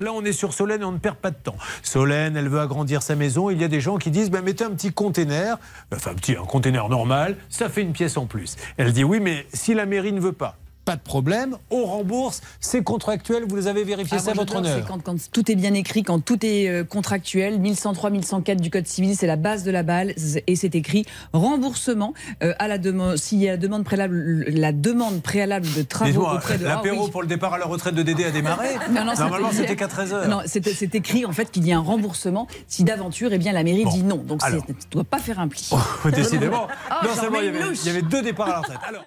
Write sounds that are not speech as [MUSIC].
Là, on est sur Solène et on ne perd pas de temps. Solène, elle veut agrandir sa maison. Il y a des gens qui disent bah, mettez un petit container, enfin un petit un container normal, ça fait une pièce en plus. Elle dit oui, mais si la mairie ne veut pas, pas de problème, on rembourse, c'est contractuel, vous les avez vérifié Ah, ça à votre honneur. c'est Quand, quand tout est bien écrit, quand tout est euh, contractuel, 1103, 1104 du Code civil, c'est la base de la balle et c'est écrit remboursement euh, à la demande. S'il y a la demande préalable, la demande préalable de travaux auprès de. l'apéro Ah oui. pour le départ à la retraite de Dédé a démarré [LAUGHS] Non, non, Normalement, c'était- qu'à 13h. Non, c'est c'est écrit en fait qu'il y a un remboursement si d'aventure, eh bien la mairie Bon, dit non. Donc c'est- alors. tu ne dois pas faire un pli. [LAUGHS] Décidément, Ah, non seulement il y, avait, il y avait deux départs à la retraite. Alors.